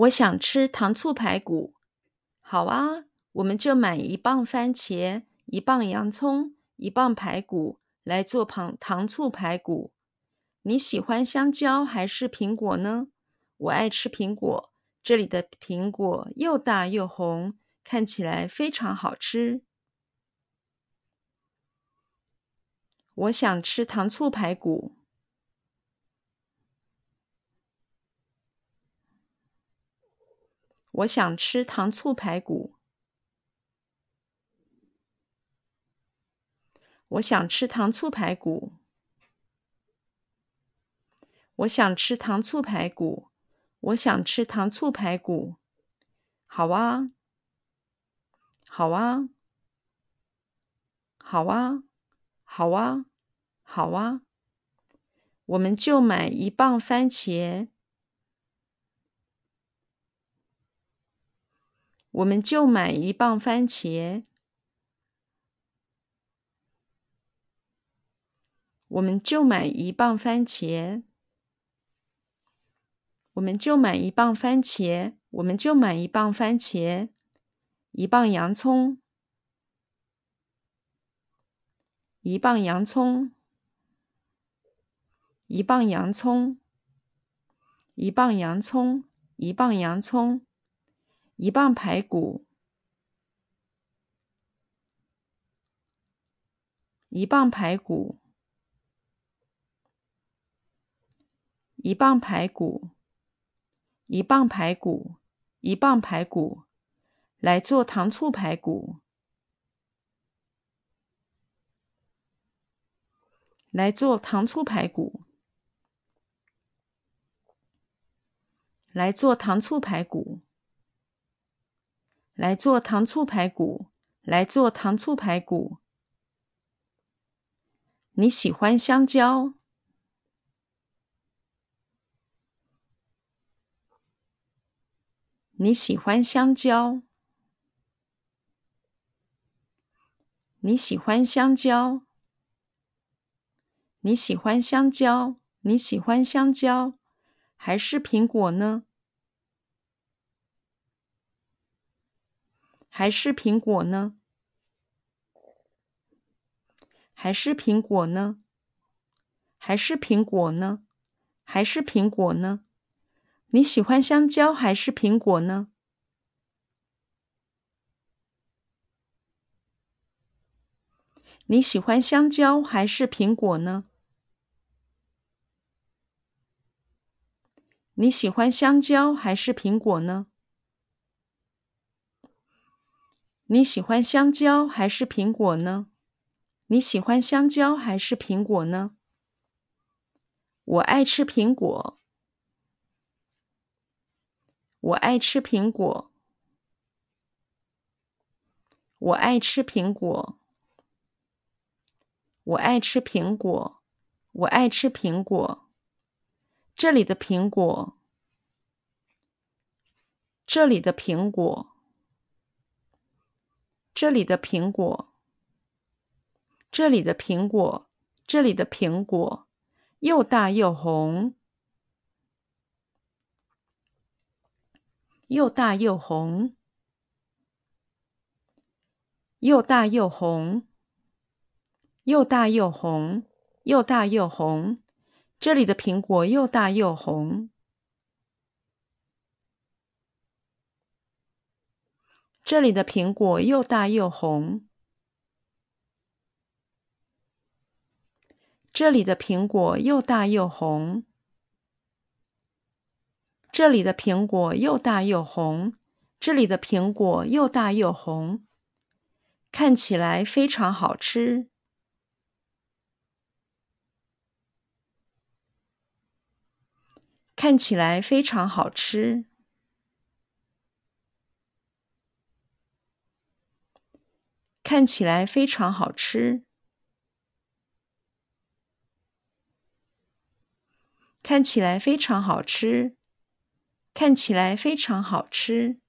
我想吃糖醋排骨。好啊，我们就买一磅番茄，一磅洋葱，一磅排骨来做糖糖醋排骨。你喜欢香蕉还是苹果呢？我爱吃苹果。这里的苹果又大又红，看起来非常好吃。我想吃糖醋排骨。我想吃糖醋排骨。我想吃糖醋排骨。我想吃糖醋排骨。我想吃糖醋排骨。好啊，好啊，好啊，好啊，好啊。我们就买一磅番茄。我们就买一磅番茄。我们就买一磅番茄。我们就买一磅番茄。我们就买一磅番茄。一磅洋葱。一磅洋葱。一磅洋葱。一磅洋葱。一磅洋葱。一磅排骨，一磅排骨，一磅排骨，一磅排骨，一磅排骨，来做糖醋排骨，来做糖醋排骨，来做糖醋排骨。来做糖醋排骨，来做糖醋排骨。你喜欢香蕉？你喜欢香蕉？你喜欢香蕉？你喜欢香蕉？你喜欢香蕉？还是苹果呢？还是苹果呢？还是苹果呢？还是苹果呢？还是苹果呢？你喜欢香蕉还是苹果呢？你喜欢香蕉还是苹果呢？你喜欢香蕉还是苹果呢？你喜欢香蕉还是苹果呢？你喜欢香蕉还是苹果呢？我爱吃苹果。我爱吃苹果。我爱吃苹果。我爱吃苹果。我爱吃苹果。这里的苹果。这里的苹果。这里的苹果，这里的苹果，这里的苹果，又大又红，又大又红，又大又红，又大又红，又大又红，这里的苹果又大又红。这里的苹果又大又红。这里的苹果又大又红。这里的苹果又大又红。这里的苹果又大又红，看起来非常好吃。看起来非常好吃。看起来非常好吃。看起来非常好吃。看起来非常好吃。